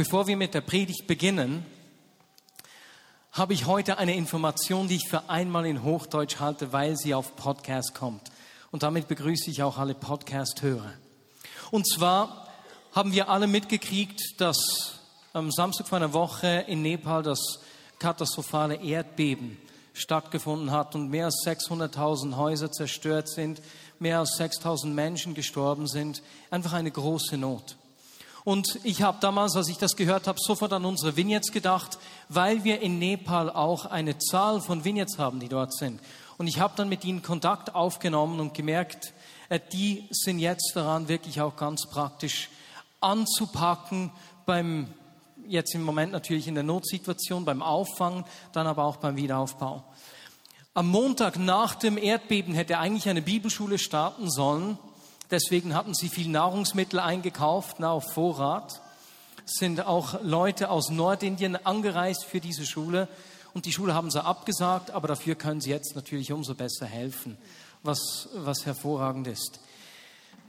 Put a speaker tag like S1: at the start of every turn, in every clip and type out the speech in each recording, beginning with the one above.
S1: bevor wir mit der Predigt beginnen, habe ich heute eine Information, die ich für einmal in Hochdeutsch halte, weil sie auf Podcast kommt. Und damit begrüße ich auch alle Podcast-Hörer. Und zwar haben wir alle mitgekriegt, dass am Samstag vor einer Woche in Nepal das katastrophale Erdbeben stattgefunden hat und mehr als 600.000 Häuser zerstört sind, mehr als 6.000 Menschen gestorben sind. Einfach eine große Not. Und ich habe damals, als ich das gehört habe, sofort an unsere Vignettes gedacht, weil wir in Nepal auch eine Zahl von Vignettes haben, die dort sind. Und ich habe dann mit ihnen Kontakt aufgenommen und gemerkt, äh, die sind jetzt daran, wirklich auch ganz praktisch anzupacken beim jetzt im Moment natürlich in der Notsituation, beim Auffangen, dann aber auch beim Wiederaufbau. Am Montag nach dem Erdbeben hätte eigentlich eine Bibelschule starten sollen. Deswegen hatten sie viel Nahrungsmittel eingekauft, na, auf Vorrat. Sind auch Leute aus Nordindien angereist für diese Schule. Und die Schule haben sie abgesagt, aber dafür können sie jetzt natürlich umso besser helfen, was, was hervorragend ist.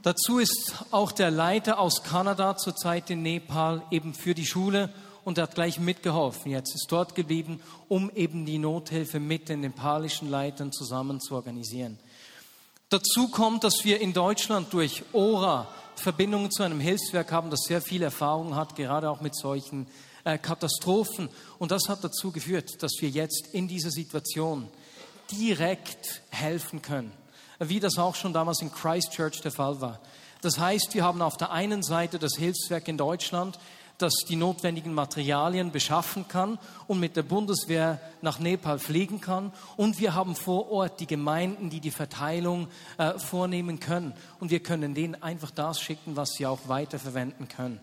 S1: Dazu ist auch der Leiter aus Kanada zurzeit in Nepal eben für die Schule und hat gleich mitgeholfen. Jetzt ist dort geblieben, um eben die Nothilfe mit den nepalischen Leitern zusammen zu organisieren. Dazu kommt, dass wir in Deutschland durch ORA Verbindungen zu einem Hilfswerk haben, das sehr viel Erfahrung hat, gerade auch mit solchen äh, Katastrophen. Und das hat dazu geführt, dass wir jetzt in dieser Situation direkt helfen können wie das auch schon damals in Christchurch der Fall war. Das heißt, wir haben auf der einen Seite das Hilfswerk in Deutschland, das die notwendigen Materialien beschaffen kann und mit der Bundeswehr nach Nepal fliegen kann. Und wir haben vor Ort die Gemeinden, die die Verteilung äh, vornehmen können. Und wir können denen einfach das schicken, was sie auch weiterverwenden können.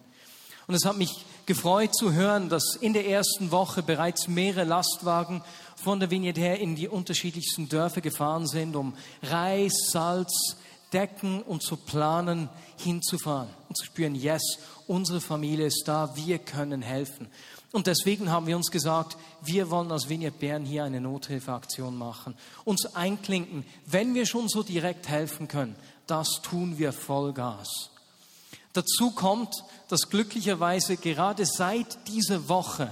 S1: Und es hat mich gefreut zu hören, dass in der ersten Woche bereits mehrere Lastwagen von der Vignette her in die unterschiedlichsten Dörfer gefahren sind, um Reis, Salz, Decken und zu planen hinzufahren und zu spüren, yes, unsere Familie ist da, wir können helfen. Und deswegen haben wir uns gesagt, wir wollen als Vignette Bern hier eine Nothilfeaktion machen, uns einklinken, wenn wir schon so direkt helfen können, das tun wir Vollgas. Dazu kommt, dass glücklicherweise gerade seit dieser Woche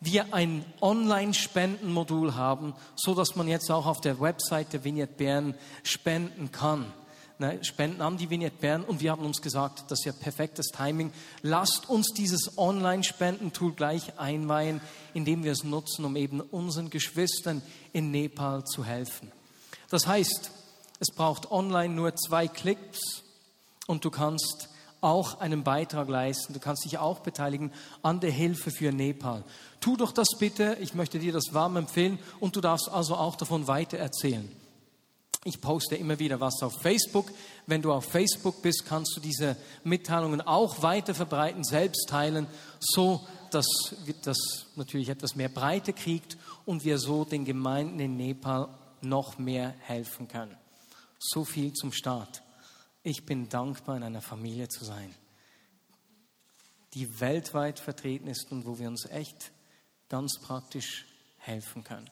S1: wir ein Online-Spendenmodul haben, so dass man jetzt auch auf der Website der Vignette Bern spenden kann. Ne, spenden an die Vignette Bern und wir haben uns gesagt, das ist ja perfektes Timing. Lasst uns dieses Online-Spendentool gleich einweihen, indem wir es nutzen, um eben unseren Geschwistern in Nepal zu helfen. Das heißt, es braucht online nur zwei Klicks und du kannst auch einen Beitrag leisten. Du kannst dich auch beteiligen an der Hilfe für Nepal. Tu doch das bitte. Ich möchte dir das warm empfehlen und du darfst also auch davon weiter erzählen. Ich poste immer wieder was auf Facebook. Wenn du auf Facebook bist, kannst du diese Mitteilungen auch weiter verbreiten, selbst teilen, so dass das natürlich etwas mehr Breite kriegt und wir so den Gemeinden in Nepal noch mehr helfen können. So viel zum Start. Ich bin dankbar, in einer Familie zu sein, die weltweit vertreten ist und wo wir uns echt ganz praktisch helfen können.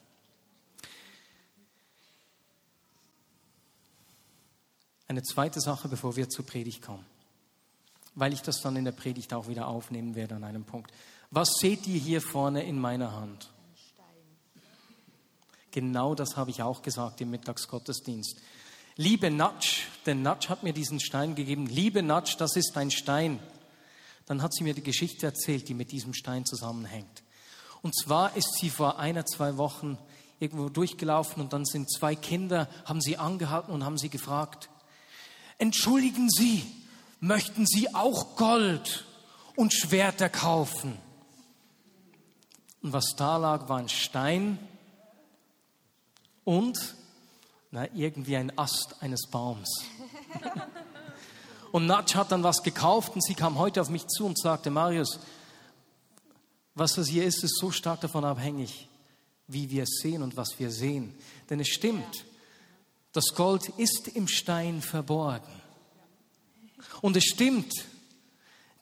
S1: Eine zweite Sache, bevor wir zur Predigt kommen, weil ich das dann in der Predigt auch wieder aufnehmen werde an einem Punkt. Was seht ihr hier vorne in meiner Hand? Genau das habe ich auch gesagt im Mittagsgottesdienst. Liebe Natsch, denn Natsch hat mir diesen Stein gegeben. Liebe Natsch, das ist ein Stein. Dann hat sie mir die Geschichte erzählt, die mit diesem Stein zusammenhängt. Und zwar ist sie vor einer, zwei Wochen irgendwo durchgelaufen und dann sind zwei Kinder, haben sie angehalten und haben sie gefragt, entschuldigen Sie, möchten Sie auch Gold und Schwerter kaufen? Und was da lag, war ein Stein und na, irgendwie ein Ast eines Baums. Und Natsch hat dann was gekauft und sie kam heute auf mich zu und sagte, Marius, was das hier ist, ist so stark davon abhängig, wie wir es sehen und was wir sehen. Denn es stimmt, das Gold ist im Stein verborgen. Und es stimmt,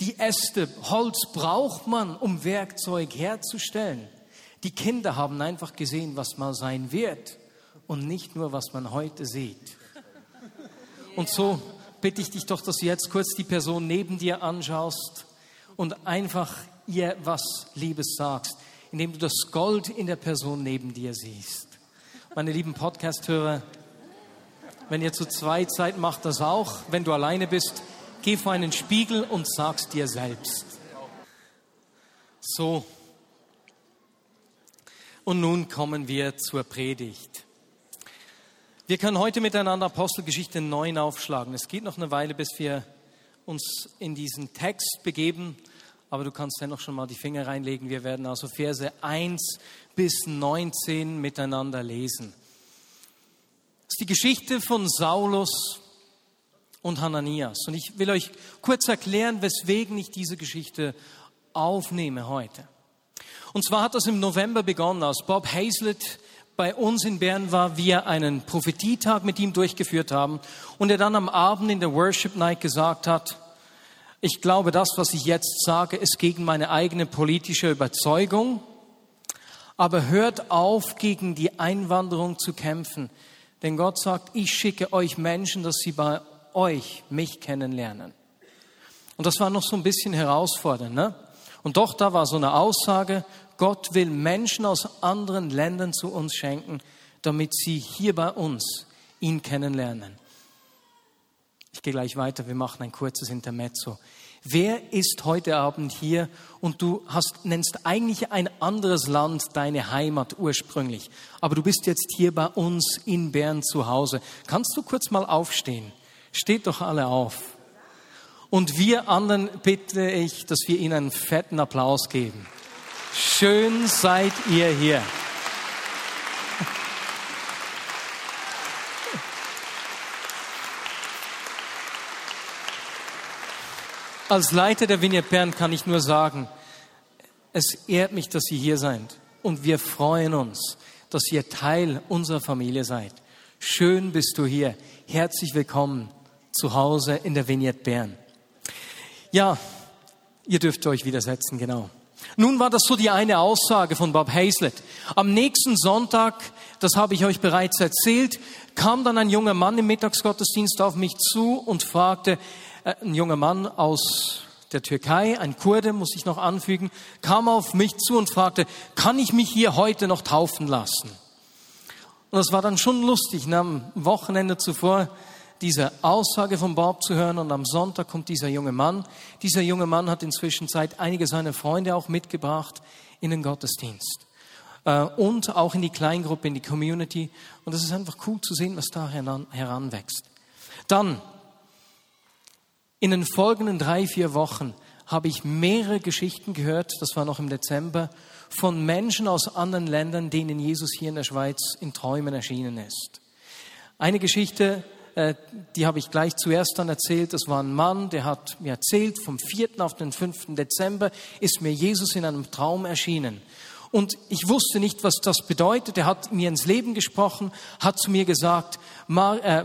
S1: die Äste, Holz braucht man, um Werkzeug herzustellen. Die Kinder haben einfach gesehen, was mal sein wird und nicht nur, was man heute sieht. Und so bitte ich dich doch, dass du jetzt kurz die Person neben dir anschaust und einfach ihr was Liebes sagst, indem du das Gold in der Person neben dir siehst. Meine lieben Podcast-Hörer, wenn ihr zu zweit seid, macht das auch. Wenn du alleine bist, geh vor einen Spiegel und sag's dir selbst. So. Und nun kommen wir zur Predigt. Wir können heute miteinander Apostelgeschichte 9 aufschlagen. Es geht noch eine Weile, bis wir uns in diesen Text begeben, aber du kannst dennoch schon mal die Finger reinlegen. Wir werden also Verse 1 bis 19 miteinander lesen. Das ist die Geschichte von Saulus und Hananias. Und ich will euch kurz erklären, weswegen ich diese Geschichte aufnehme heute. Und zwar hat das im November begonnen, als Bob Hazlett bei uns in Bern war, wir einen Prophetietag mit ihm durchgeführt haben und er dann am Abend in der Worship Night gesagt hat, ich glaube, das, was ich jetzt sage, ist gegen meine eigene politische Überzeugung, aber hört auf, gegen die Einwanderung zu kämpfen, denn Gott sagt, ich schicke euch Menschen, dass sie bei euch mich kennenlernen. Und das war noch so ein bisschen herausfordernd, ne? Und doch, da war so eine Aussage, Gott will Menschen aus anderen Ländern zu uns schenken, damit sie hier bei uns ihn kennenlernen. Ich gehe gleich weiter, wir machen ein kurzes Intermezzo. Wer ist heute Abend hier und du hast, nennst eigentlich ein anderes Land deine Heimat ursprünglich, aber du bist jetzt hier bei uns in Bern zu Hause. Kannst du kurz mal aufstehen? Steht doch alle auf. Und wir anderen bitte ich, dass wir ihnen einen fetten Applaus geben. Schön seid ihr hier. Als Leiter der Vineyard Bern kann ich nur sagen, es ehrt mich, dass ihr hier seid. Und wir freuen uns, dass ihr Teil unserer Familie seid. Schön bist du hier. Herzlich willkommen zu Hause in der Vineyard Bern. Ja, ihr dürft euch widersetzen, genau. Nun war das so die eine Aussage von Bob Hazlett. Am nächsten Sonntag, das habe ich euch bereits erzählt, kam dann ein junger Mann im Mittagsgottesdienst auf mich zu und fragte, ein junger Mann aus der Türkei, ein Kurde, muss ich noch anfügen, kam auf mich zu und fragte, kann ich mich hier heute noch taufen lassen? Und das war dann schon lustig. Am Wochenende zuvor diese Aussage von Bob zu hören und am Sonntag kommt dieser junge Mann. Dieser junge Mann hat inzwischen Zeit einige seiner Freunde auch mitgebracht in den Gottesdienst äh, und auch in die Kleingruppe, in die Community. Und es ist einfach cool zu sehen, was da heran, heranwächst. Dann, in den folgenden drei, vier Wochen habe ich mehrere Geschichten gehört, das war noch im Dezember, von Menschen aus anderen Ländern, denen Jesus hier in der Schweiz in Träumen erschienen ist. Eine Geschichte äh, die habe ich gleich zuerst dann erzählt. Das war ein Mann, der hat mir erzählt, vom 4. auf den 5. Dezember ist mir Jesus in einem Traum erschienen. Und ich wusste nicht, was das bedeutet. Er hat mir ins Leben gesprochen, hat zu mir gesagt, Mar äh,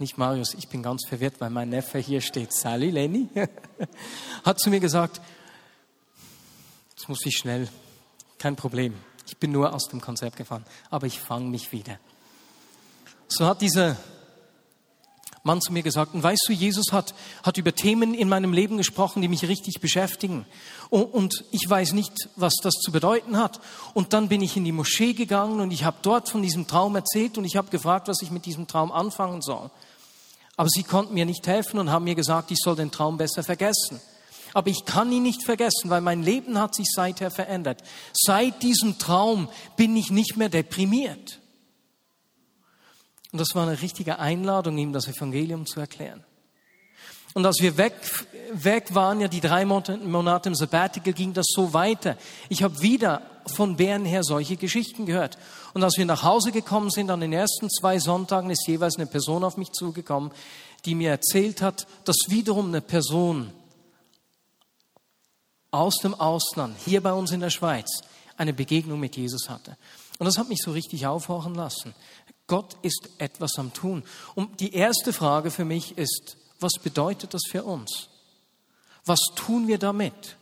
S1: nicht Marius, ich bin ganz verwirrt, weil mein Neffe hier steht, Sally Lenny, hat zu mir gesagt, jetzt muss ich schnell, kein Problem, ich bin nur aus dem Konzept gefahren, aber ich fange mich wieder. So hat dieser Mann zu mir gesagt, und weißt du, Jesus hat, hat über Themen in meinem Leben gesprochen, die mich richtig beschäftigen. Und, und ich weiß nicht, was das zu bedeuten hat. Und dann bin ich in die Moschee gegangen und ich habe dort von diesem Traum erzählt und ich habe gefragt, was ich mit diesem Traum anfangen soll. Aber sie konnten mir nicht helfen und haben mir gesagt, ich soll den Traum besser vergessen. Aber ich kann ihn nicht vergessen, weil mein Leben hat sich seither verändert. Seit diesem Traum bin ich nicht mehr deprimiert. Und das war eine richtige Einladung, ihm das Evangelium zu erklären. Und als wir weg, weg waren, ja die drei Monate im Sabbatical, ging das so weiter. Ich habe wieder von Bern her solche Geschichten gehört. Und als wir nach Hause gekommen sind, an den ersten zwei Sonntagen ist jeweils eine Person auf mich zugekommen, die mir erzählt hat, dass wiederum eine Person aus dem Ausland, hier bei uns in der Schweiz, eine Begegnung mit Jesus hatte. Und das hat mich so richtig aufhorchen lassen. Gott ist etwas am Tun. Und die erste Frage für mich ist, was bedeutet das für uns? Was tun wir damit?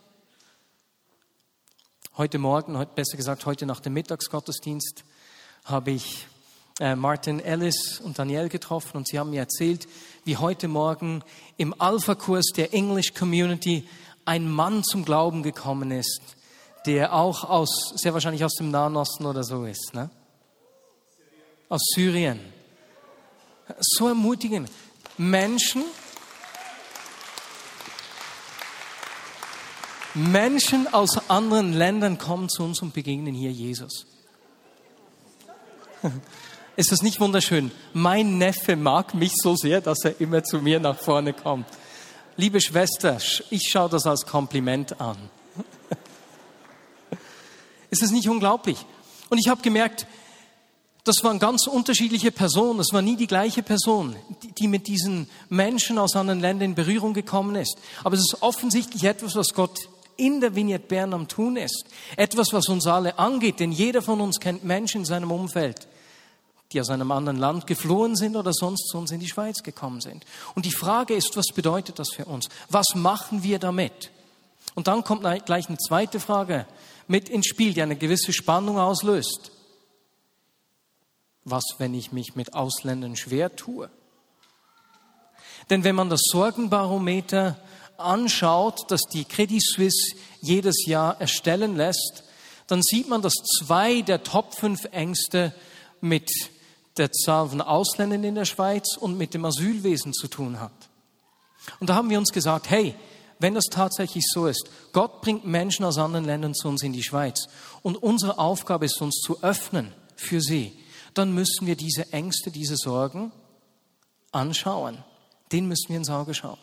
S1: Heute Morgen, besser gesagt heute nach dem Mittagsgottesdienst, habe ich äh, Martin Ellis und Daniel getroffen und sie haben mir erzählt, wie heute Morgen im Alpha-Kurs der English Community ein Mann zum Glauben gekommen ist, der auch aus, sehr wahrscheinlich aus dem Nahen Osten oder so ist, ne? Aus Syrien. So ermutigen. Menschen, Menschen aus anderen Ländern kommen zu uns und begegnen hier Jesus. Ist das nicht wunderschön? Mein Neffe mag mich so sehr, dass er immer zu mir nach vorne kommt. Liebe Schwester, ich schaue das als Kompliment an. Ist es nicht unglaublich? Und ich habe gemerkt, das waren ganz unterschiedliche Personen. Es war nie die gleiche Person, die mit diesen Menschen aus anderen Ländern in Berührung gekommen ist. Aber es ist offensichtlich etwas, was Gott in der Vignette Bern am tun ist. Etwas, was uns alle angeht, denn jeder von uns kennt Menschen in seinem Umfeld, die aus einem anderen Land geflohen sind oder sonst zu uns in die Schweiz gekommen sind. Und die Frage ist, was bedeutet das für uns? Was machen wir damit? Und dann kommt gleich eine zweite Frage mit ins Spiel, die eine gewisse Spannung auslöst. Was, wenn ich mich mit Ausländern schwer tue? Denn wenn man das Sorgenbarometer anschaut, das die Credit Suisse jedes Jahr erstellen lässt, dann sieht man, dass zwei der Top 5 Ängste mit der Zahl von Ausländern in der Schweiz und mit dem Asylwesen zu tun hat. Und da haben wir uns gesagt, hey, wenn das tatsächlich so ist, Gott bringt Menschen aus anderen Ländern zu uns in die Schweiz und unsere Aufgabe ist, uns zu öffnen für sie, dann müssen wir diese Ängste, diese Sorgen anschauen. Den müssen wir ins Auge schauen.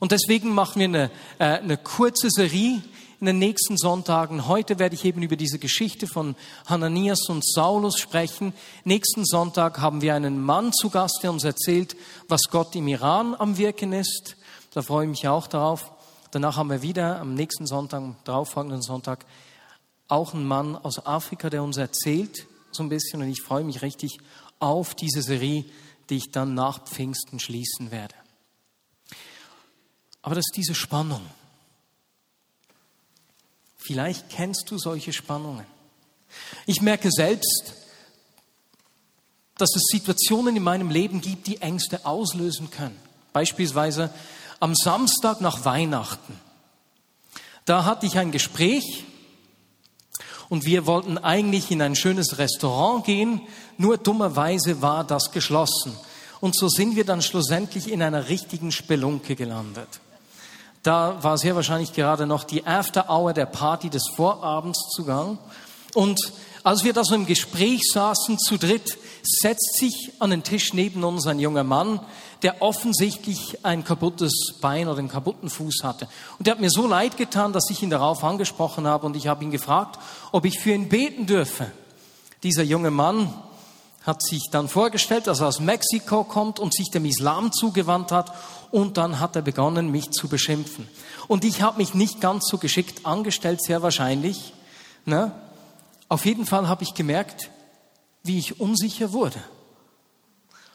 S1: Und deswegen machen wir eine, äh, eine kurze Serie in den nächsten Sonntagen. Heute werde ich eben über diese Geschichte von Hananias und Saulus sprechen. Nächsten Sonntag haben wir einen Mann zu Gast, der uns erzählt, was Gott im Iran am Wirken ist. Da freue ich mich auch darauf. Danach haben wir wieder am nächsten Sonntag, am darauffolgenden Sonntag, auch einen Mann aus Afrika, der uns erzählt so ein bisschen. Und ich freue mich richtig auf diese Serie, die ich dann nach Pfingsten schließen werde. Aber das ist diese Spannung. Vielleicht kennst du solche Spannungen. Ich merke selbst, dass es Situationen in meinem Leben gibt, die Ängste auslösen können. Beispielsweise am Samstag nach Weihnachten. Da hatte ich ein Gespräch und wir wollten eigentlich in ein schönes Restaurant gehen, nur dummerweise war das geschlossen. Und so sind wir dann schlussendlich in einer richtigen Spelunke gelandet. Da war sehr wahrscheinlich gerade noch die After Hour der Party des Vorabends zugang. Und als wir da so im Gespräch saßen zu dritt, setzt sich an den Tisch neben uns ein junger Mann, der offensichtlich ein kaputtes Bein oder einen kaputten Fuß hatte. Und der hat mir so leid getan, dass ich ihn darauf angesprochen habe und ich habe ihn gefragt, ob ich für ihn beten dürfe. Dieser junge Mann hat sich dann vorgestellt, dass er aus Mexiko kommt und sich dem Islam zugewandt hat und dann hat er begonnen, mich zu beschimpfen. Und ich habe mich nicht ganz so geschickt angestellt, sehr wahrscheinlich. Ne? Auf jeden Fall habe ich gemerkt, wie ich unsicher wurde.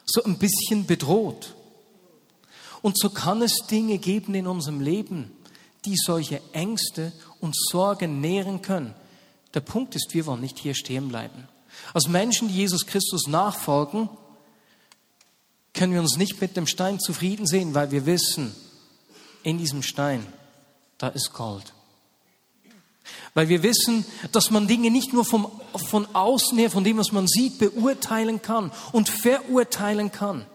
S1: So ein bisschen bedroht. Und so kann es Dinge geben in unserem Leben, die solche Ängste und Sorgen nähren können. Der Punkt ist, wir wollen nicht hier stehen bleiben. Als Menschen, die Jesus Christus nachfolgen, können wir uns nicht mit dem Stein zufrieden sehen, weil wir wissen, in diesem Stein, da ist Gold. Weil wir wissen, dass man Dinge nicht nur vom, von außen her, von dem, was man sieht, beurteilen kann und verurteilen kann.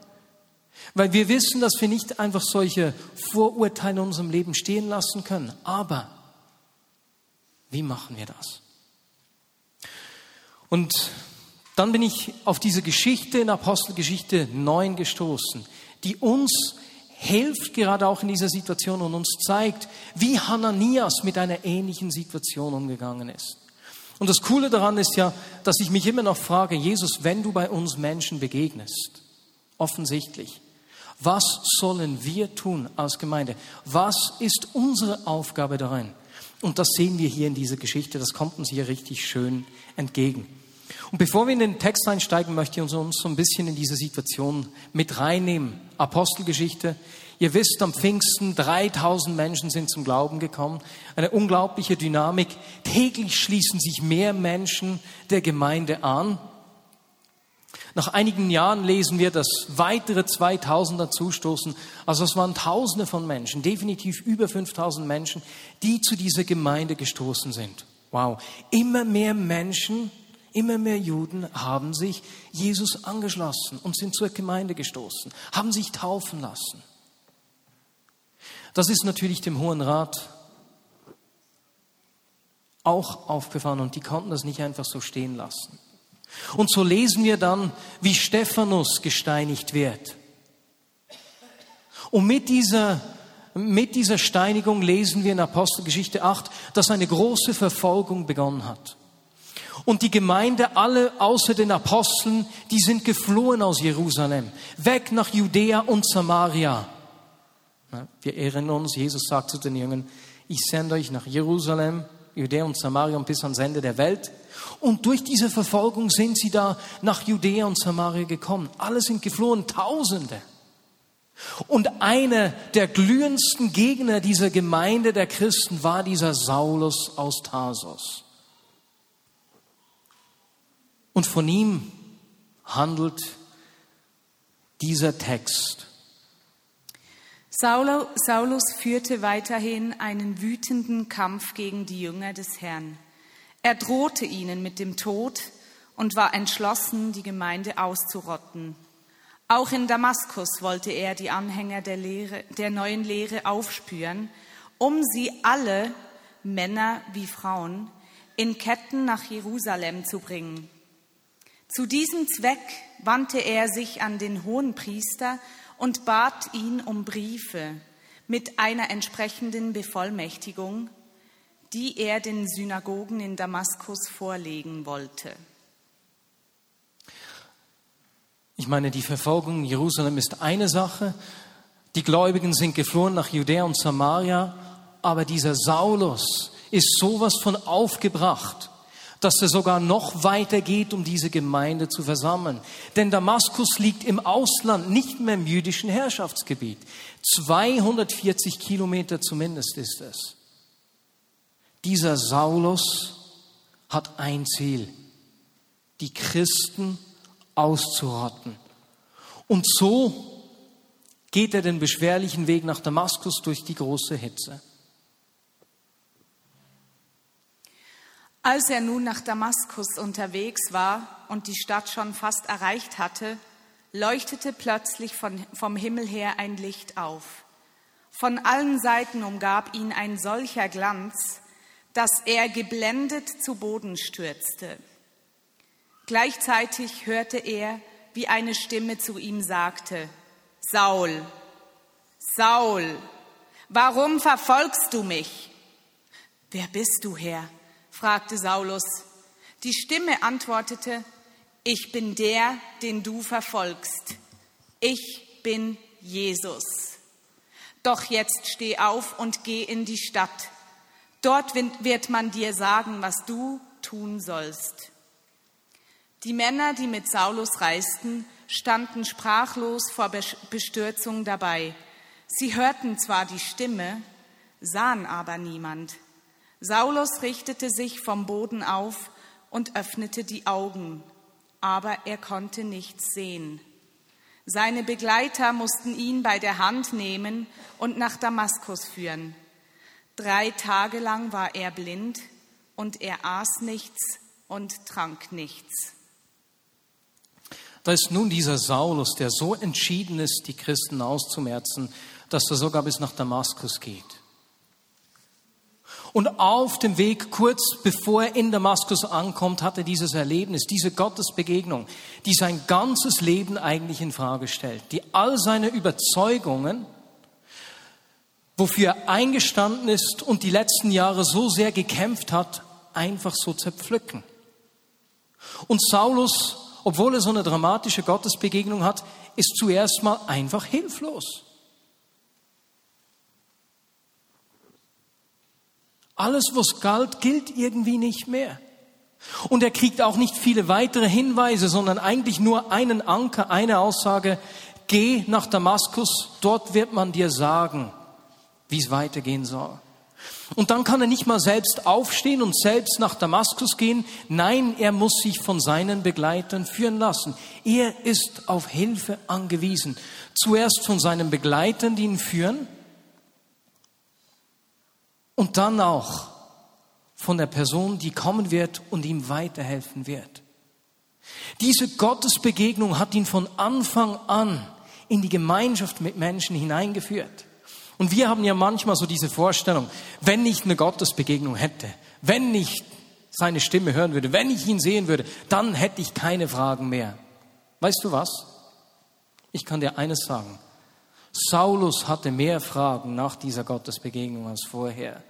S1: Weil wir wissen, dass wir nicht einfach solche Vorurteile in unserem Leben stehen lassen können. Aber wie machen wir das? Und dann bin ich auf diese Geschichte in Apostelgeschichte 9 gestoßen, die uns hilft gerade auch in dieser Situation und uns zeigt, wie Hananias mit einer ähnlichen Situation umgegangen ist. Und das Coole daran ist ja, dass ich mich immer noch frage, Jesus, wenn du bei uns Menschen begegnest, offensichtlich, was sollen wir tun als Gemeinde? Was ist unsere Aufgabe darin? Und das sehen wir hier in dieser Geschichte, das kommt uns hier richtig schön entgegen. Und bevor wir in den Text einsteigen, möchte ich uns so ein bisschen in diese Situation mit reinnehmen. Apostelgeschichte. Ihr wisst, am Pfingsten 3000 Menschen sind zum Glauben gekommen. Eine unglaubliche Dynamik. Täglich schließen sich mehr Menschen der Gemeinde an. Nach einigen Jahren lesen wir, dass weitere 2000 dazustoßen. Also es waren Tausende von Menschen, definitiv über 5000 Menschen, die zu dieser Gemeinde gestoßen sind. Wow. Immer mehr Menschen, immer mehr Juden haben sich Jesus angeschlossen und sind zur Gemeinde gestoßen, haben sich taufen lassen. Das ist natürlich dem Hohen Rat auch aufgefallen und die konnten das nicht einfach so stehen lassen. Und so lesen wir dann, wie Stephanus gesteinigt wird. Und mit dieser, mit dieser Steinigung lesen wir in Apostelgeschichte 8, dass eine große Verfolgung begonnen hat. Und die Gemeinde, alle außer den Aposteln, die sind geflohen aus Jerusalem, weg nach Judäa und Samaria. Wir erinnern uns, Jesus sagt zu den Jüngern, ich sende euch nach Jerusalem, Judäa und Samaria und bis ans Ende der Welt. Und durch diese Verfolgung sind sie da nach Judäa und Samaria gekommen. Alle sind geflohen, Tausende. Und einer der glühendsten Gegner dieser Gemeinde der Christen war dieser Saulus aus Tarsos. Und von ihm handelt dieser Text.
S2: Saulus führte weiterhin einen wütenden Kampf gegen die Jünger des Herrn. Er drohte ihnen mit dem Tod und war entschlossen, die Gemeinde auszurotten. Auch in Damaskus wollte er die Anhänger der, Lehre, der neuen Lehre aufspüren, um sie alle, Männer wie Frauen, in Ketten nach Jerusalem zu bringen. Zu diesem Zweck wandte er sich an den Hohenpriester und bat ihn um Briefe mit einer entsprechenden Bevollmächtigung, die er den Synagogen in Damaskus vorlegen wollte.
S1: Ich meine, die Verfolgung in Jerusalem ist eine Sache. Die Gläubigen sind geflohen nach Judäa und Samaria, aber dieser Saulus ist sowas von aufgebracht, dass er sogar noch weiter geht, um diese Gemeinde zu versammeln. Denn Damaskus liegt im Ausland, nicht mehr im jüdischen Herrschaftsgebiet. 240 Kilometer zumindest ist es. Dieser Saulus hat ein Ziel, die Christen auszurotten. Und so geht er den beschwerlichen Weg nach Damaskus durch die große Hitze.
S2: Als er nun nach Damaskus unterwegs war und die Stadt schon fast erreicht hatte, leuchtete plötzlich von, vom Himmel her ein Licht auf. Von allen Seiten umgab ihn ein solcher Glanz, dass er geblendet zu Boden stürzte. Gleichzeitig hörte er, wie eine Stimme zu ihm sagte, Saul, Saul, warum verfolgst du mich? Wer bist du, Herr? Fragte Saulus. Die Stimme antwortete, ich bin der, den du verfolgst. Ich bin Jesus. Doch jetzt steh auf und geh in die Stadt Dort wird man dir sagen, was du tun sollst. Die Männer, die mit Saulus reisten, standen sprachlos vor Bestürzung dabei. Sie hörten zwar die Stimme, sahen aber niemand. Saulus richtete sich vom Boden auf und öffnete die Augen, aber er konnte nichts sehen. Seine Begleiter mussten ihn bei der Hand nehmen und nach Damaskus führen. Drei Tage lang war er blind und er aß nichts und trank nichts.
S1: Da ist nun dieser Saulus, der so entschieden ist, die Christen auszumerzen, dass er sogar bis nach Damaskus geht. Und auf dem Weg, kurz bevor er in Damaskus ankommt, hat er dieses Erlebnis, diese Gottesbegegnung, die sein ganzes Leben eigentlich in Frage stellt, die all seine Überzeugungen wofür er eingestanden ist und die letzten Jahre so sehr gekämpft hat, einfach so zerpflücken. Und Saulus, obwohl er so eine dramatische Gottesbegegnung hat, ist zuerst mal einfach hilflos. Alles, was galt, gilt irgendwie nicht mehr. Und er kriegt auch nicht viele weitere Hinweise, sondern eigentlich nur einen Anker, eine Aussage, geh nach Damaskus, dort wird man dir sagen, wie es weitergehen soll. Und dann kann er nicht mal selbst aufstehen und selbst nach Damaskus gehen. Nein, er muss sich von seinen Begleitern führen lassen. Er ist auf Hilfe angewiesen. Zuerst von seinen Begleitern, die ihn führen. Und dann auch von der Person, die kommen wird und ihm weiterhelfen wird. Diese Gottesbegegnung hat ihn von Anfang an in die Gemeinschaft mit Menschen hineingeführt. Und wir haben ja manchmal so diese Vorstellung, wenn ich eine Gottesbegegnung hätte, wenn ich seine Stimme hören würde, wenn ich ihn sehen würde, dann hätte ich keine Fragen mehr. Weißt du was? Ich kann dir eines sagen. Saulus hatte mehr Fragen nach dieser Gottesbegegnung als vorher.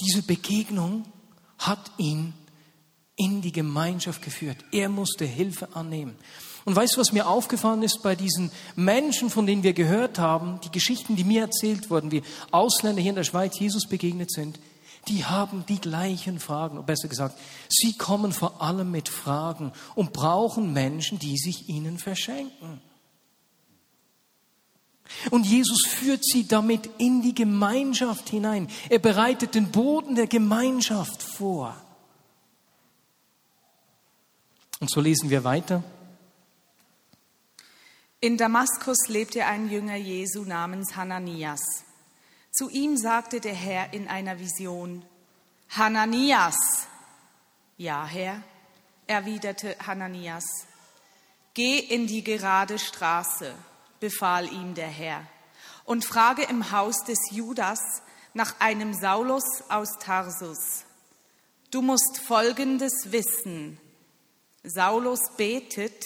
S1: Diese Begegnung hat ihn in die Gemeinschaft geführt. Er musste Hilfe annehmen. Und weißt du, was mir aufgefallen ist bei diesen Menschen, von denen wir gehört haben, die Geschichten, die mir erzählt wurden, wie Ausländer hier in der Schweiz Jesus begegnet sind, die haben die gleichen Fragen, oder besser gesagt, sie kommen vor allem mit Fragen und brauchen Menschen, die sich ihnen verschenken. Und Jesus führt sie damit in die Gemeinschaft hinein. Er bereitet den Boden der Gemeinschaft vor. Und so lesen wir weiter.
S2: In Damaskus lebte ein Jünger Jesu namens Hananias. Zu ihm sagte der Herr in einer Vision, Hananias. Ja, Herr, erwiderte Hananias. Geh in die gerade Straße, befahl ihm der Herr, und frage im Haus des Judas nach einem Saulus aus Tarsus. Du musst Folgendes wissen. Saulus betet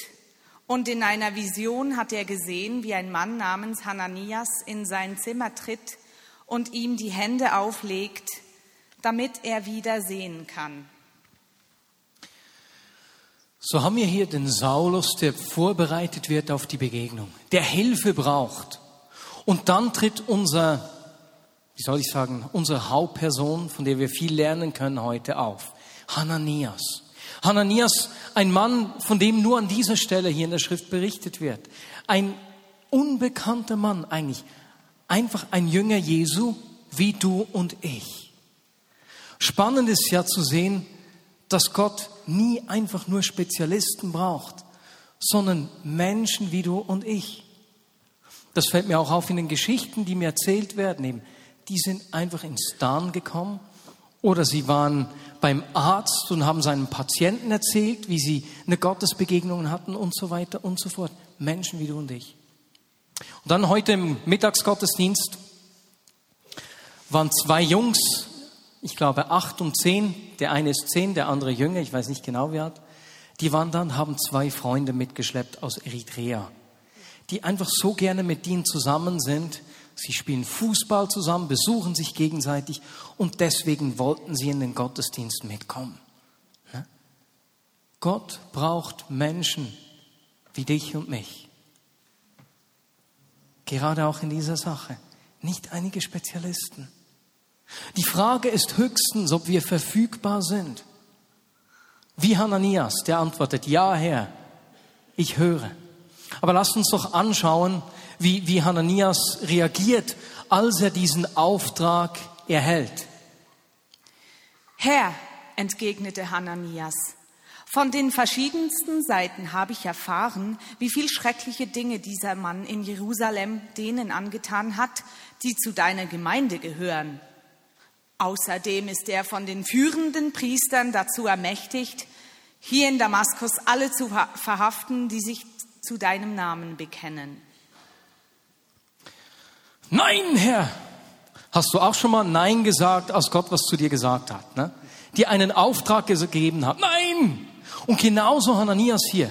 S2: und in einer Vision hat er gesehen, wie ein Mann namens Hananias in sein Zimmer tritt und ihm die Hände auflegt, damit er wieder sehen kann.
S1: So haben wir hier den Saulus, der vorbereitet wird auf die Begegnung, der Hilfe braucht. Und dann tritt unser, wie soll ich sagen, unsere Hauptperson, von der wir viel lernen können heute auf, Hananias. Hananias, ein Mann, von dem nur an dieser Stelle hier in der Schrift berichtet wird. Ein unbekannter Mann eigentlich. Einfach ein Jünger Jesu, wie du und ich. Spannend ist ja zu sehen, dass Gott nie einfach nur Spezialisten braucht, sondern Menschen wie du und ich. Das fällt mir auch auf in den Geschichten, die mir erzählt werden. Eben, die sind einfach ins Stan gekommen oder sie waren beim Arzt und haben seinen Patienten erzählt, wie sie eine Gottesbegegnung hatten und so weiter und so fort. Menschen wie du und ich. Und dann heute im Mittagsgottesdienst waren zwei Jungs, ich glaube acht und zehn, der eine ist zehn, der andere jünger, ich weiß nicht genau wie alt, die waren dann, haben zwei Freunde mitgeschleppt aus Eritrea, die einfach so gerne mit ihnen zusammen sind, Sie spielen Fußball zusammen, besuchen sich gegenseitig und deswegen wollten sie in den Gottesdienst mitkommen. Gott braucht Menschen wie dich und mich. Gerade auch in dieser Sache. Nicht einige Spezialisten. Die Frage ist höchstens, ob wir verfügbar sind. Wie Hananias, der antwortet, ja Herr, ich höre. Aber lasst uns doch anschauen, wie, wie Hananias reagiert, als er diesen Auftrag erhält.
S2: Herr, entgegnete Hananias, von den verschiedensten Seiten habe ich erfahren, wie viel schreckliche Dinge dieser Mann in Jerusalem denen angetan hat, die zu deiner Gemeinde gehören. Außerdem ist er von den führenden Priestern dazu ermächtigt, hier in Damaskus alle zu verhaften, die sich zu deinem Namen bekennen.
S1: Nein, Herr. Hast du auch schon mal Nein gesagt, als Gott was zu dir gesagt hat? Ne? Dir einen Auftrag gegeben hat. Nein! Und genauso Hananias hier.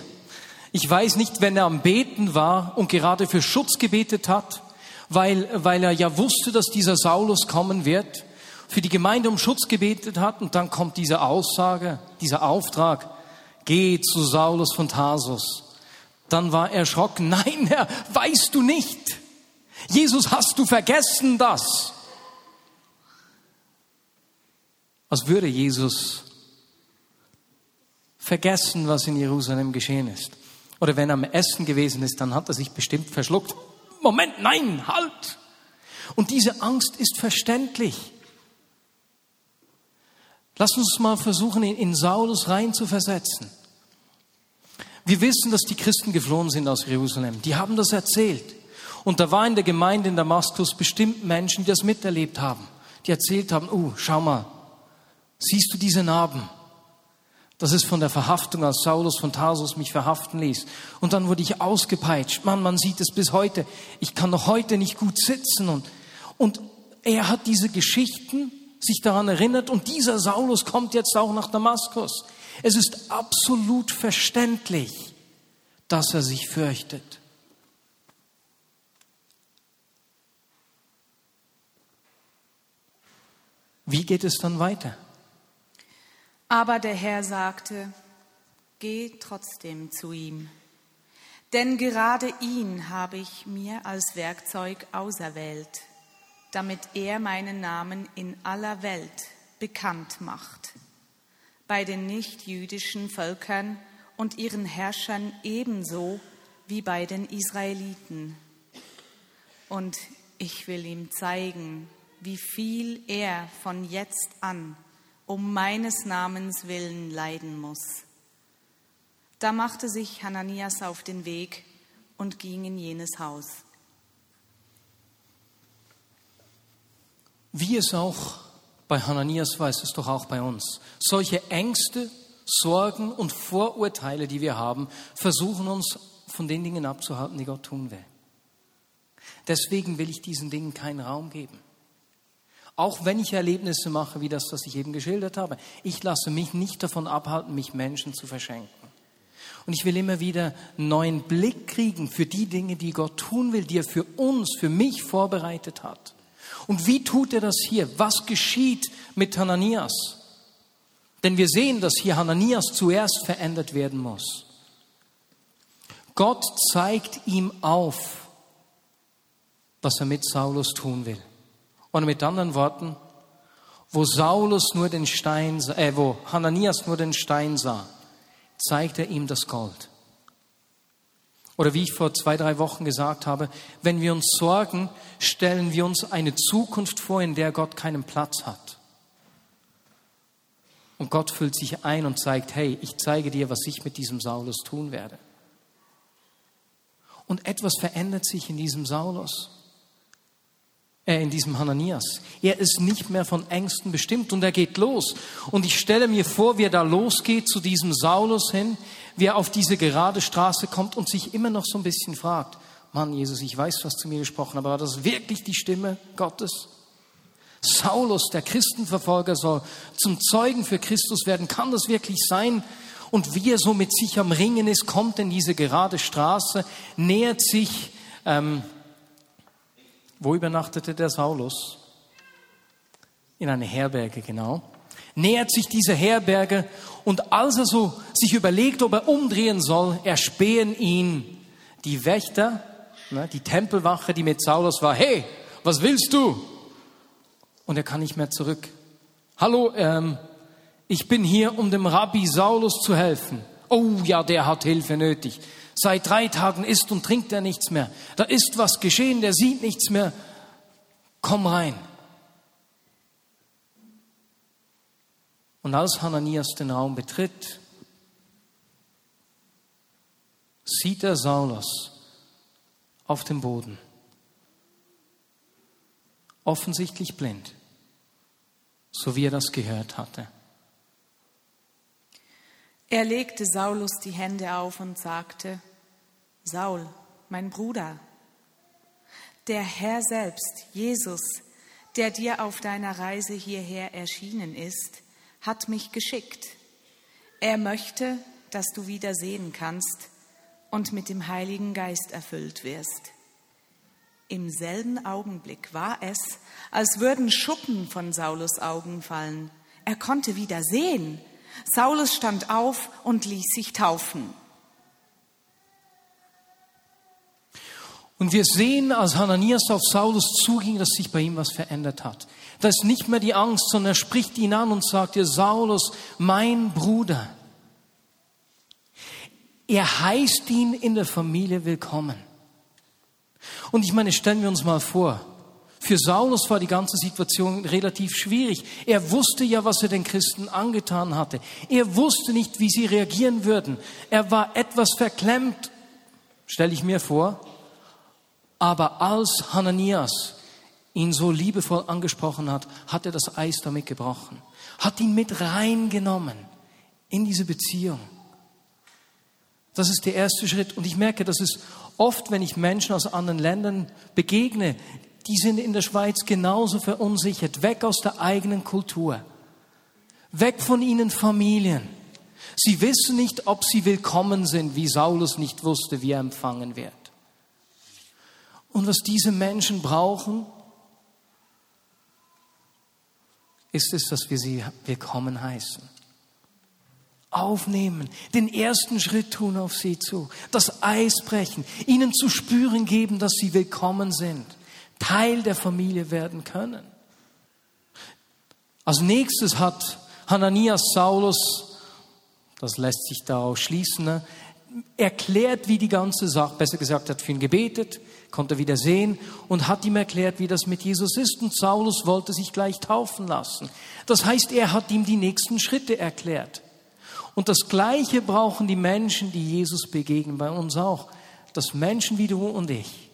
S1: Ich weiß nicht, wenn er am Beten war und gerade für Schutz gebetet hat, weil, weil er ja wusste, dass dieser Saulus kommen wird, für die Gemeinde um Schutz gebetet hat und dann kommt diese Aussage, dieser Auftrag, geh zu Saulus von Tarsus. Dann war er erschrocken. Nein, Herr, weißt du nicht? Jesus, hast du vergessen das? Als würde Jesus vergessen, was in Jerusalem geschehen ist. Oder wenn er am Essen gewesen ist, dann hat er sich bestimmt verschluckt. Moment, nein, halt! Und diese Angst ist verständlich. Lass uns mal versuchen, in Saulus rein zu versetzen. Wir wissen, dass die Christen geflohen sind aus Jerusalem. Die haben das erzählt. Und da war in der Gemeinde in Damaskus bestimmt Menschen, die das miterlebt haben. Die erzählt haben, oh, schau mal, siehst du diese Narben? Das ist von der Verhaftung, als Saulus von Tarsus mich verhaften ließ. Und dann wurde ich ausgepeitscht. Mann, man sieht es bis heute. Ich kann noch heute nicht gut sitzen. Und, und er hat diese Geschichten sich daran erinnert und dieser Saulus kommt jetzt auch nach Damaskus. Es ist absolut verständlich, dass er sich fürchtet. Wie geht es dann weiter?
S2: Aber der Herr sagte, geh trotzdem zu ihm, denn gerade ihn habe ich mir als Werkzeug auserwählt, damit er meinen Namen in aller Welt bekannt macht bei den nichtjüdischen Völkern und ihren Herrschern ebenso wie bei den Israeliten. Und ich will ihm zeigen, wie viel er von jetzt an um meines Namens willen leiden muss. Da machte sich Hananias auf den Weg und ging in jenes Haus.
S1: Wie es auch bei Hananias war, ist es doch auch bei uns. Solche Ängste, Sorgen und Vorurteile, die wir haben, versuchen uns von den Dingen abzuhalten, die Gott tun will. Deswegen will ich diesen Dingen keinen Raum geben. Auch wenn ich Erlebnisse mache, wie das, das ich eben geschildert habe. Ich lasse mich nicht davon abhalten, mich Menschen zu verschenken. Und ich will immer wieder einen neuen Blick kriegen für die Dinge, die Gott tun will, die er für uns, für mich vorbereitet hat. Und wie tut er das hier? Was geschieht mit Hananias? Denn wir sehen, dass hier Hananias zuerst verändert werden muss. Gott zeigt ihm auf, was er mit Saulus tun will. Und mit anderen Worten, wo Saulus nur den Stein, äh, wo Hananias nur den Stein sah, zeigt er ihm das Gold. Oder wie ich vor zwei, drei Wochen gesagt habe, wenn wir uns sorgen, stellen wir uns eine Zukunft vor, in der Gott keinen Platz hat. Und Gott füllt sich ein und zeigt, hey, ich zeige dir, was ich mit diesem Saulus tun werde. Und etwas verändert sich in diesem Saulus, äh, in diesem Hananias. Er ist nicht mehr von Ängsten bestimmt und er geht los. Und ich stelle mir vor, wie er da losgeht zu diesem Saulus hin, wie er auf diese gerade Straße kommt und sich immer noch so ein bisschen fragt, Mann, Jesus, ich weiß, was zu mir gesprochen, aber war das wirklich die Stimme Gottes? Saulus, der Christenverfolger, soll zum Zeugen für Christus werden. Kann das wirklich sein? Und wie er so mit sich am Ringen ist, kommt in diese gerade Straße, nähert sich, ähm, wo übernachtete der Saulus? In eine Herberge, genau. Nähert sich diese Herberge und als er so sich überlegt, ob er umdrehen soll, erspähen ihn die Wächter, ne, die Tempelwache, die mit Saulus war. Hey, was willst du? Und er kann nicht mehr zurück. Hallo, ähm, ich bin hier, um dem Rabbi Saulus zu helfen. Oh ja, der hat Hilfe nötig. Seit drei Tagen isst und trinkt er nichts mehr. Da ist was geschehen, der sieht nichts mehr. Komm rein. Und als Hananias den Raum betritt, sieht er Saulus auf dem Boden, offensichtlich blind, so wie er das gehört hatte.
S2: Er legte Saulus die Hände auf und sagte, Saul, mein Bruder, der Herr selbst, Jesus, der dir auf deiner Reise hierher erschienen ist, hat mich geschickt. Er möchte, dass du wieder sehen kannst und mit dem Heiligen Geist erfüllt wirst. Im selben Augenblick war es, als würden Schuppen von Saulus Augen fallen. Er konnte wieder sehen. Saulus stand auf und ließ sich taufen.
S1: Und wir sehen, als Hananias auf Saulus zuging, dass sich bei ihm was verändert hat. Da ist nicht mehr die Angst, sondern er spricht ihn an und sagt dir, Saulus, mein Bruder. Er heißt ihn in der Familie willkommen. Und ich meine, stellen wir uns mal vor, für Saulus war die ganze Situation relativ schwierig. Er wusste ja, was er den Christen angetan hatte. Er wusste nicht, wie sie reagieren würden. Er war etwas verklemmt, stelle ich mir vor. Aber als Hananias ihn so liebevoll angesprochen hat, hat er das Eis damit gebrochen, hat ihn mit reingenommen in diese Beziehung. Das ist der erste Schritt. Und ich merke, dass es oft, wenn ich Menschen aus anderen Ländern begegne, die sind in der Schweiz genauso verunsichert, weg aus der eigenen Kultur, weg von ihnen Familien. Sie wissen nicht, ob sie willkommen sind, wie Saulus nicht wusste, wie er empfangen wird. Und was diese Menschen brauchen, ist es, dass wir sie willkommen heißen. Aufnehmen, den ersten Schritt tun auf sie zu, das Eis brechen, ihnen zu spüren geben, dass sie willkommen sind. Teil der Familie werden können. Als nächstes hat Hananias Saulus, das lässt sich daraus schließen, ne, erklärt, wie die ganze Sache, besser gesagt, hat für ihn gebetet, konnte wieder sehen und hat ihm erklärt, wie das mit Jesus ist. Und Saulus wollte sich gleich taufen lassen. Das heißt, er hat ihm die nächsten Schritte erklärt. Und das Gleiche brauchen die Menschen, die Jesus begegnen, bei uns auch. Dass Menschen wie du und ich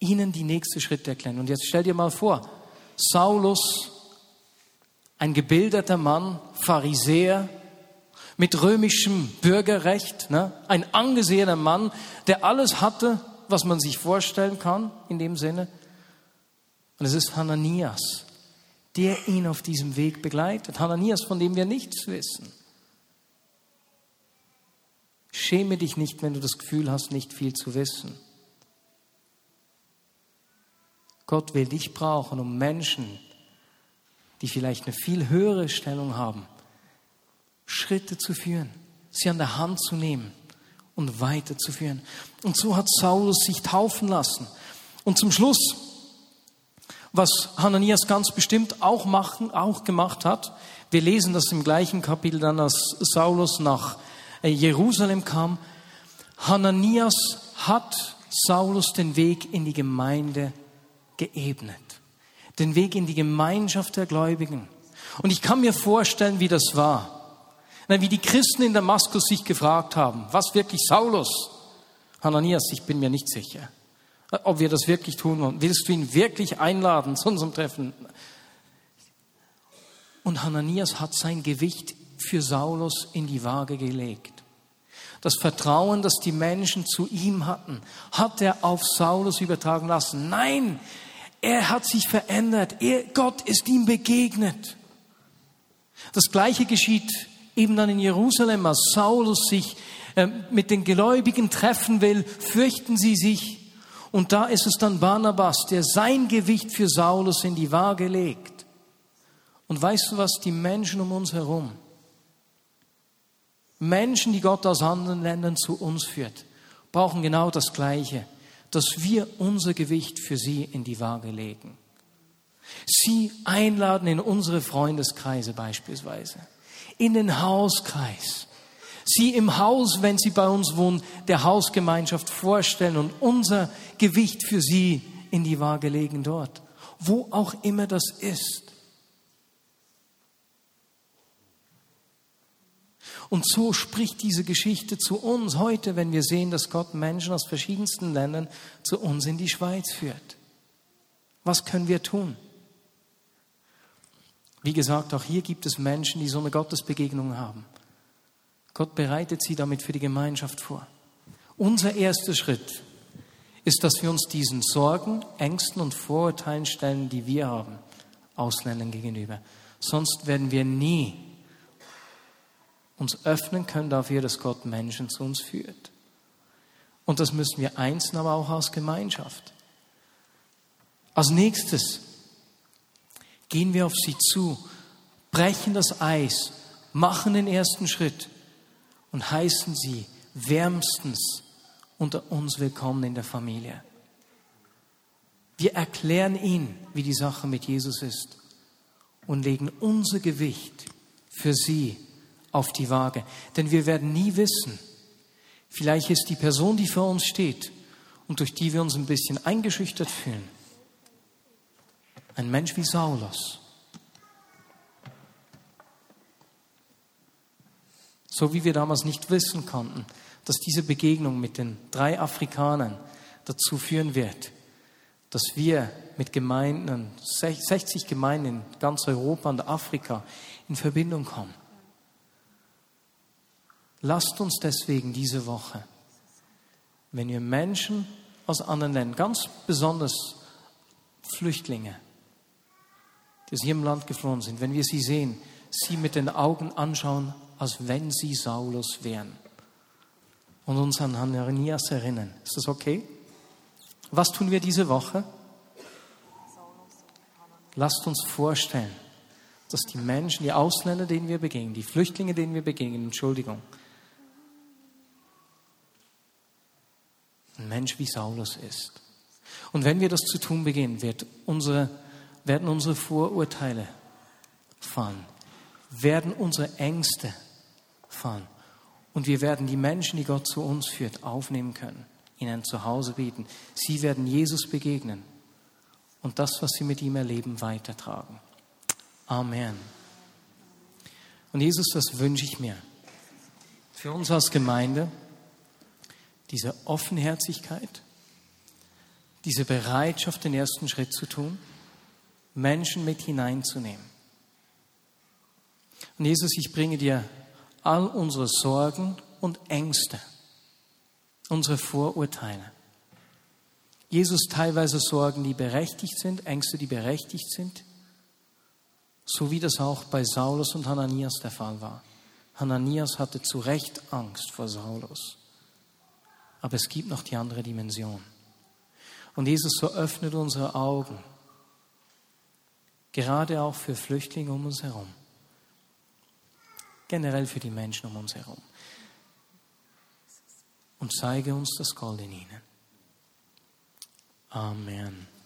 S1: ihnen die nächsten Schritte erklären. Und jetzt stell dir mal vor, Saulus, ein gebildeter Mann, Pharisäer, mit römischem Bürgerrecht, ne? ein angesehener Mann, der alles hatte, was man sich vorstellen kann in dem Sinne. Und es ist Hananias, der ihn auf diesem Weg begleitet. Hananias, von dem wir nichts wissen. Schäme dich nicht, wenn du das Gefühl hast, nicht viel zu wissen. Gott will dich brauchen, um Menschen, die vielleicht eine viel höhere Stellung haben, Schritte zu führen, sie an der Hand zu nehmen und weiterzuführen. Und so hat Saulus sich taufen lassen. Und zum Schluss, was Hananias ganz bestimmt auch machen, auch gemacht hat, wir lesen das im gleichen Kapitel dann, als Saulus nach äh, Jerusalem kam. Hananias hat Saulus den Weg in die Gemeinde geebnet. Den Weg in die Gemeinschaft der Gläubigen. Und ich kann mir vorstellen, wie das war. wie die Christen in Damaskus sich gefragt haben, was wirklich Saulus? Hananias, ich bin mir nicht sicher, ob wir das wirklich tun wollen. Willst du ihn wirklich einladen zu unserem Treffen? Und Hananias hat sein Gewicht für Saulus in die Waage gelegt. Das Vertrauen, das die Menschen zu ihm hatten, hat er auf Saulus übertragen lassen. Nein, er hat sich verändert. Er, Gott ist ihm begegnet. Das Gleiche geschieht eben dann in Jerusalem, als Saulus sich äh, mit den Gläubigen treffen will, fürchten sie sich. Und da ist es dann Barnabas, der sein Gewicht für Saulus in die Waage legt. Und weißt du was, die Menschen um uns herum, Menschen, die Gott aus anderen Ländern zu uns führt, brauchen genau das Gleiche dass wir unser Gewicht für sie in die Waage legen. Sie einladen in unsere Freundeskreise beispielsweise, in den Hauskreis. Sie im Haus, wenn sie bei uns wohnen, der Hausgemeinschaft vorstellen und unser Gewicht für sie in die Waage legen dort, wo auch immer das ist. Und so spricht diese Geschichte zu uns heute, wenn wir sehen, dass Gott Menschen aus verschiedensten Ländern zu uns in die Schweiz führt. Was können wir tun? Wie gesagt, auch hier gibt es Menschen, die so eine Gottesbegegnung haben. Gott bereitet sie damit für die Gemeinschaft vor. Unser erster Schritt ist, dass wir uns diesen Sorgen, Ängsten und Vorurteilen stellen, die wir haben, Ausländern gegenüber. Sonst werden wir nie uns öffnen können dafür, dass Gott Menschen zu uns führt. Und das müssen wir einzeln, aber auch als Gemeinschaft. Als nächstes gehen wir auf sie zu, brechen das Eis, machen den ersten Schritt und heißen sie wärmstens unter uns willkommen in der Familie. Wir erklären ihnen, wie die Sache mit Jesus ist und legen unser Gewicht für sie auf die Waage. Denn wir werden nie wissen, Vielleicht ist die Person, die vor uns steht und durch die wir uns ein bisschen eingeschüchtert fühlen, ein Mensch wie Saulus. So wie wir damals nicht wissen konnten, dass diese Begegnung mit den drei Afrikanern dazu führen wird, dass wir mit Gemeinden, 60 Gemeinden in ganz Europa und Afrika in Verbindung kommen. Lasst uns deswegen diese Woche, wenn wir Menschen aus anderen Ländern, ganz besonders Flüchtlinge, die aus ihrem Land geflohen sind, wenn wir sie sehen, sie mit den Augen anschauen, als wenn sie Saulus wären. Und uns an Hananias erinnern. Ist das okay? Was tun wir diese Woche? Lasst uns vorstellen, dass die Menschen, die Ausländer, denen wir begegnen, die Flüchtlinge, denen wir begegnen, Entschuldigung, ein Mensch wie Saulus ist. Und wenn wir das zu tun beginnen, wird unsere, werden unsere Vorurteile fallen, werden unsere Ängste fallen und wir werden die Menschen, die Gott zu uns führt, aufnehmen können, ihnen zu Hause bieten. Sie werden Jesus begegnen und das, was sie mit ihm erleben, weitertragen. Amen. Und Jesus, das wünsche ich mir für uns als Gemeinde diese Offenherzigkeit, diese Bereitschaft, den ersten Schritt zu tun, Menschen mit hineinzunehmen. Und Jesus, ich bringe dir all unsere Sorgen und Ängste, unsere Vorurteile. Jesus teilweise Sorgen, die berechtigt sind, Ängste, die berechtigt sind, so wie das auch bei Saulus und Hananias der Fall war. Hananias hatte zu Recht Angst vor Saulus. Aber es gibt noch die andere Dimension. Und Jesus so öffnet unsere Augen, gerade auch für Flüchtlinge um uns herum, generell für die Menschen um uns herum. Und zeige uns das Gold in ihnen. Amen.